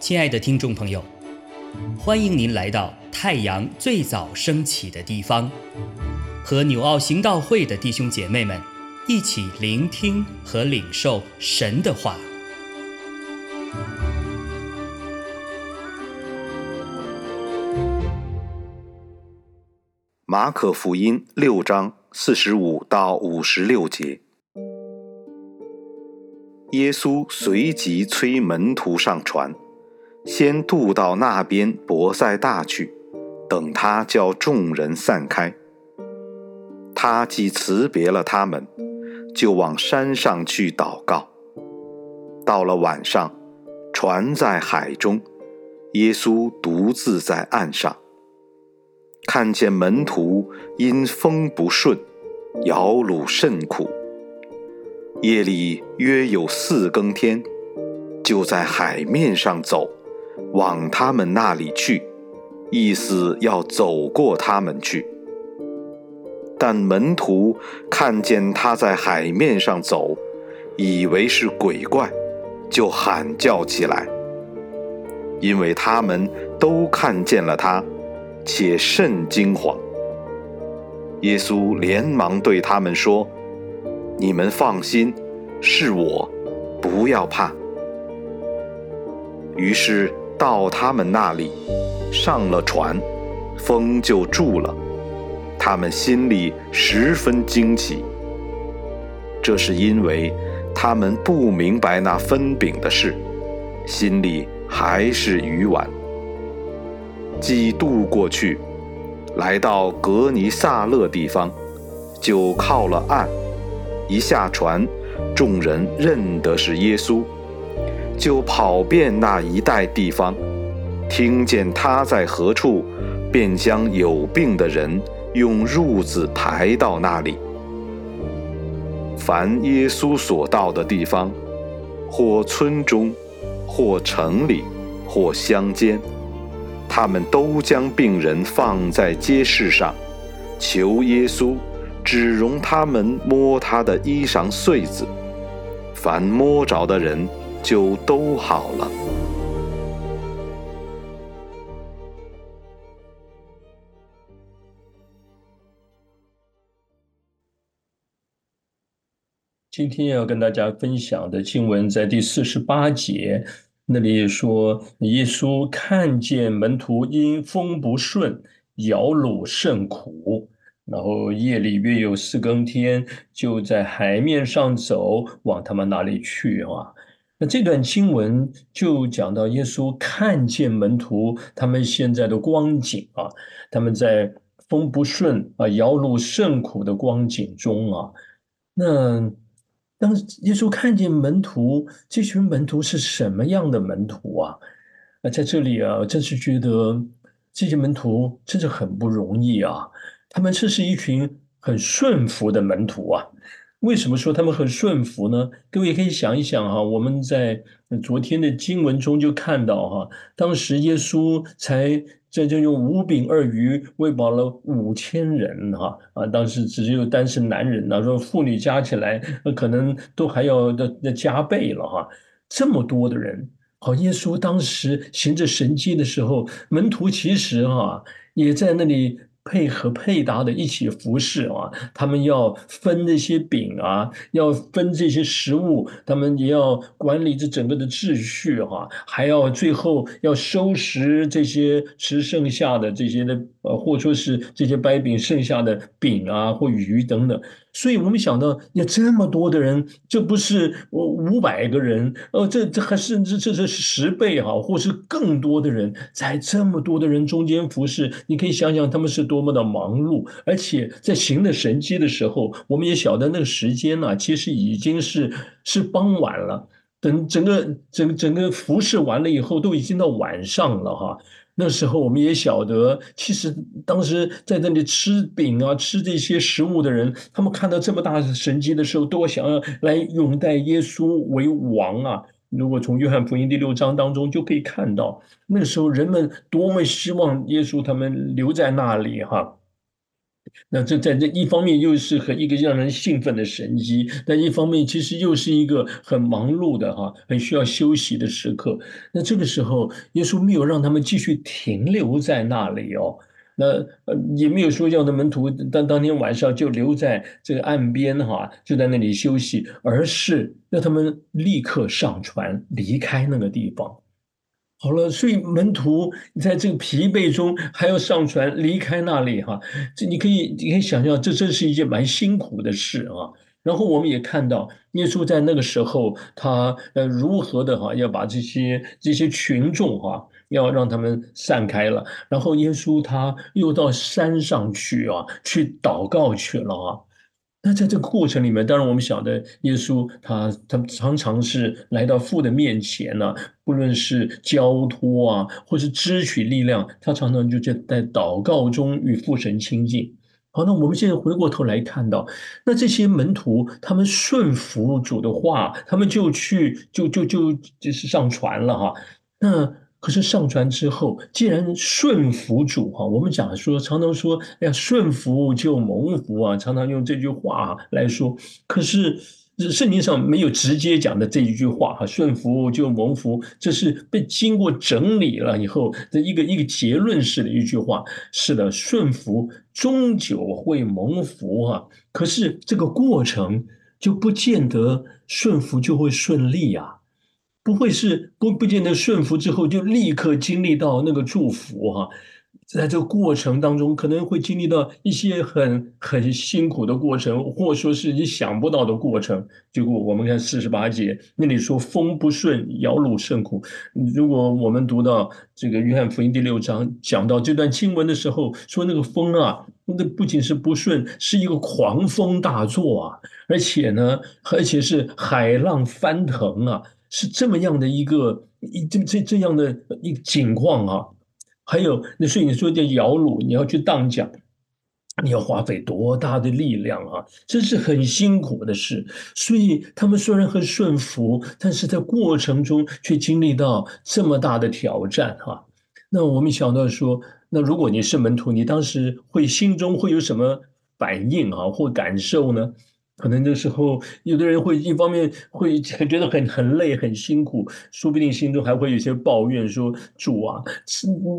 亲爱的听众朋友，欢迎您来到太阳最早升起的地方，和纽奥行道会的弟兄姐妹们一起聆听和领受神的话。马可福音六章四十五到五十六节，耶稣随即催门徒上船。先渡到那边伯赛大去，等他叫众人散开。他既辞别了他们，就往山上去祷告。到了晚上，船在海中，耶稣独自在岸上，看见门徒因风不顺，摇橹甚苦。夜里约有四更天，就在海面上走。往他们那里去，意思要走过他们去。但门徒看见他在海面上走，以为是鬼怪，就喊叫起来，因为他们都看见了他，且甚惊惶。耶稣连忙对他们说：“你们放心，是我，不要怕。”于是。到他们那里，上了船，风就住了。他们心里十分惊奇。这是因为他们不明白那分饼的事，心里还是愚顽。既渡过去，来到格尼萨勒地方，就靠了岸。一下船，众人认得是耶稣。就跑遍那一带地方，听见他在何处，便将有病的人用褥子抬到那里。凡耶稣所到的地方，或村中，或城里，或乡间，他们都将病人放在街市上，求耶稣只容他们摸他的衣裳穗子。凡摸着的人。就都好了。今天要跟大家分享的经文在第四十八节，那里说，耶稣看见门徒因风不顺，摇橹甚苦，然后夜里约有四更天，就在海面上走，往他们那里去啊。那这段经文就讲到耶稣看见门徒他们现在的光景啊，他们在风不顺啊、摇橹甚苦的光景中啊。那当耶稣看见门徒，这群门徒是什么样的门徒啊？那在这里啊，真是觉得这些门徒真是很不容易啊。他们这是一群很顺服的门徒啊。为什么说他们很顺服呢？各位可以想一想哈，我们在昨天的经文中就看到哈，当时耶稣才在这用五饼二鱼喂饱了五千人哈啊，当时只有单身男人呐，说妇女加起来可能都还要的的加倍了哈，这么多的人，好，耶稣当时行着神迹的时候，门徒其实哈也在那里。配合配搭的一起服侍啊，他们要分那些饼啊，要分这些食物，他们也要管理这整个的秩序哈，还要最后要收拾这些吃剩下的这些的呃，或者说是这些掰饼剩下的饼啊或鱼等等。所以我们想到有这么多的人，这不是五百个人，呃，这这还甚至这是十倍哈，或是更多的人在这么多的人中间服侍，你可以想想他们是多么的忙碌，而且在行的神迹的时候，我们也晓得那个时间呢，其实已经是是傍晚了，等整个整整个服侍完了以后，都已经到晚上了哈。那时候我们也晓得，其实当时在那里吃饼啊、吃这些食物的人，他们看到这么大神迹的时候，都想要来拥戴耶稣为王啊。如果从约翰福音第六章当中就可以看到，那时候人们多么希望耶稣他们留在那里哈。那这在这一方面又是很一个让人兴奋的神机，但一方面其实又是一个很忙碌的哈，很需要休息的时刻。那这个时候，耶稣没有让他们继续停留在那里哦。那呃也没有说要的门徒当当天晚上就留在这个岸边哈，就在那里休息，而是让他们立刻上船离开那个地方。好了，所以门徒在这个疲惫中还要上船离开那里哈，这你可以你可以想象，这真是一件蛮辛苦的事啊。然后我们也看到耶稣在那个时候，他呃如何的哈要把这些这些群众哈要让他们散开了，然后耶稣他又到山上去啊去祷告去了啊。那在这个过程里面，当然我们晓得耶稣他他常常是来到父的面前呢，不论是交托啊，或是支取力量，他常常就在在祷告中与父神亲近。好，那我们现在回过头来看到，那这些门徒他们顺服主的话，他们就去就就就就是上船了哈。那可是上船之后，既然顺服主哈，我们讲说常常说，哎呀，顺服就蒙福啊，常常用这句话来说。可是圣经上没有直接讲的这一句话哈，顺服就蒙福，这是被经过整理了以后的一个一个结论式的一句话。是的，顺服终究会蒙福哈，可是这个过程就不见得顺服就会顺利啊。不会是不不见得顺服之后就立刻经历到那个祝福哈，在这个过程当中可能会经历到一些很很辛苦的过程，或说是你想不到的过程。结果我们看四十八节那里说风不顺，摇橹甚苦。如果我们读到这个约翰福音第六章讲到这段经文的时候，说那个风啊，那不仅是不顺，是一个狂风大作啊，而且呢，而且是海浪翻腾啊。是这么样的一个一这这这样的一个情况啊，还有那所以你说叫摇橹，你要去荡桨，你要花费多大的力量啊？这是很辛苦的事。所以他们虽然很顺服，但是在过程中却经历到这么大的挑战哈。那我们想到说，那如果你是门徒，你当时会心中会有什么反应啊，或感受呢？可能这时候，有的人会一方面会觉 得很很累、很辛苦，说不定心中还会有些抱怨，说：“主啊，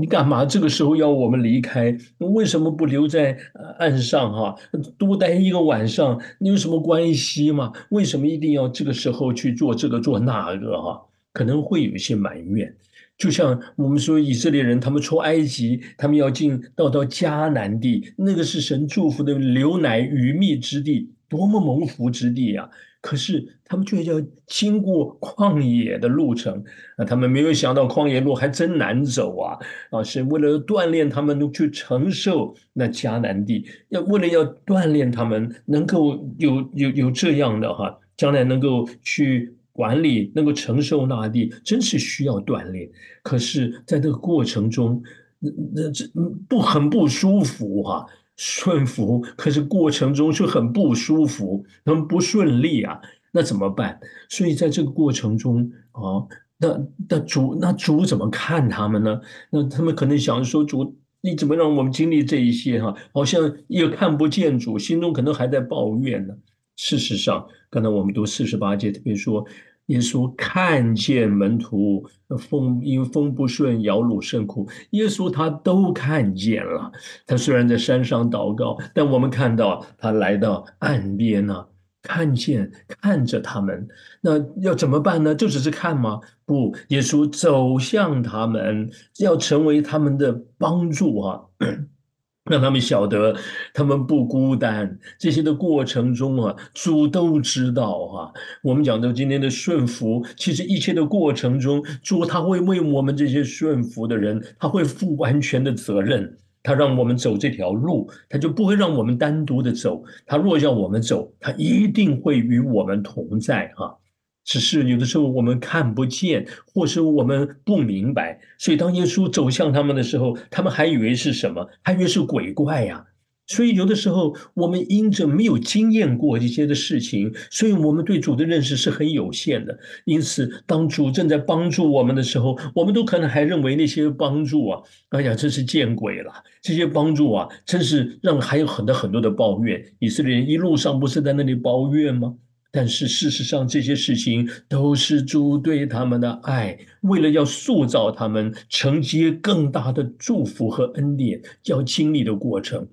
你干嘛这个时候要我们离开？为什么不留在岸上哈，多待一个晚上？你有什么关系吗？为什么一定要这个时候去做这个做那个哈？可能会有一些埋怨。就像我们说以色列人，他们出埃及，他们要进到到迦南地，那个是神祝福的流奶与蜜之地。”多么蒙福之地啊！可是他们却要经过旷野的路程啊！他们没有想到旷野路还真难走啊！啊，是为了锻炼他们去承受那迦南地，要为了要锻炼他们能够有有有这样的哈，将来能够去管理，能够承受那地，真是需要锻炼。可是，在这个过程中，那那这不很不舒服哈。顺服，可是过程中却很不舒服，很不顺利啊，那怎么办？所以在这个过程中啊，那那主那主怎么看他们呢？那他们可能想说，主你怎么让我们经历这一些哈？好像又看不见主，心中可能还在抱怨呢。事实上，刚才我们读四十八节，特别说。耶稣看见门徒风因风不顺，摇橹甚苦。耶稣他都看见了。他虽然在山上祷告，但我们看到他来到岸边呢，看见看着他们。那要怎么办呢？就只是看吗？不，耶稣走向他们，要成为他们的帮助啊。让他们晓得，他们不孤单。这些的过程中啊，主都知道哈。我们讲到今天的顺服，其实一切的过程中，主他会为我们这些顺服的人，他会负完全的责任。他让我们走这条路，他就不会让我们单独的走。他若要我们走，他一定会与我们同在哈。只是有的时候我们看不见，或是我们不明白，所以当耶稣走向他们的时候，他们还以为是什么？还以为是鬼怪呀！所以有的时候，我们因着没有经验过一些的事情，所以我们对主的认识是很有限的。因此，当主正在帮助我们的时候，我们都可能还认为那些帮助啊，哎呀，真是见鬼了！这些帮助啊，真是让还有很多很多的抱怨。以色列人一路上不是在那里抱怨吗？但是事实上，这些事情都是主对他们的爱，为了要塑造他们，承接更大的祝福和恩典，要经历的过程。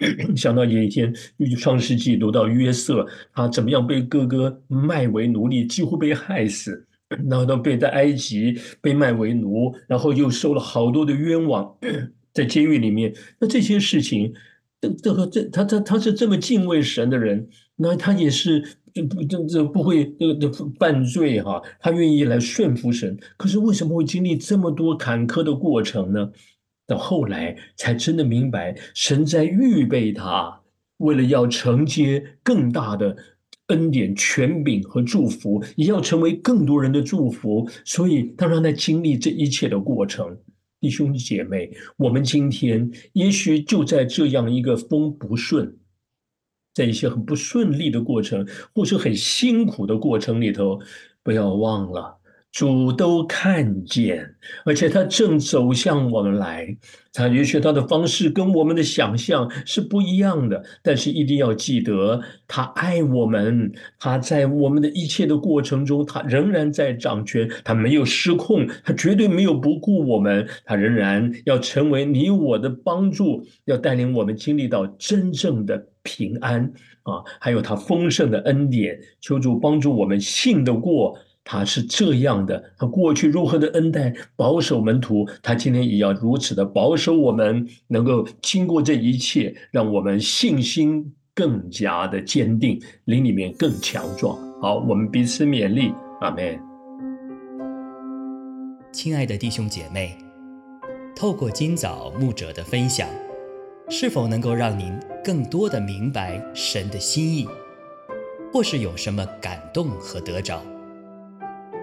想到有一天，创世纪读到约瑟，他怎么样被哥哥卖为奴隶，几乎被害死，然后都被在埃及被卖为奴，然后又受了好多的冤枉，在监狱里面。那这些事情，这这个这他他他是这么敬畏神的人，那他也是不这这不会这个犯罪哈，他愿意来顺服神。可是为什么会经历这么多坎坷的过程呢？到后来才真的明白，神在预备他，为了要承接更大的恩典、权柄和祝福，也要成为更多人的祝福，所以他让他经历这一切的过程。弟兄姐妹，我们今天也许就在这样一个风不顺，在一些很不顺利的过程，或是很辛苦的过程里头，不要忘了。主都看见，而且他正走向我们来。他也许他的方式跟我们的想象是不一样的，但是一定要记得，他爱我们。他在我们的一切的过程中，他仍然在掌权，他没有失控，他绝对没有不顾我们。他仍然要成为你我的帮助，要带领我们经历到真正的平安啊！还有他丰盛的恩典，求主帮助我们信得过。他是这样的，他过去如何的恩待保守门徒，他今天也要如此的保守我们，能够经过这一切，让我们信心更加的坚定，灵里面更强壮。好，我们彼此勉励，阿门。亲爱的弟兄姐妹，透过今早牧者的分享，是否能够让您更多的明白神的心意，或是有什么感动和得着？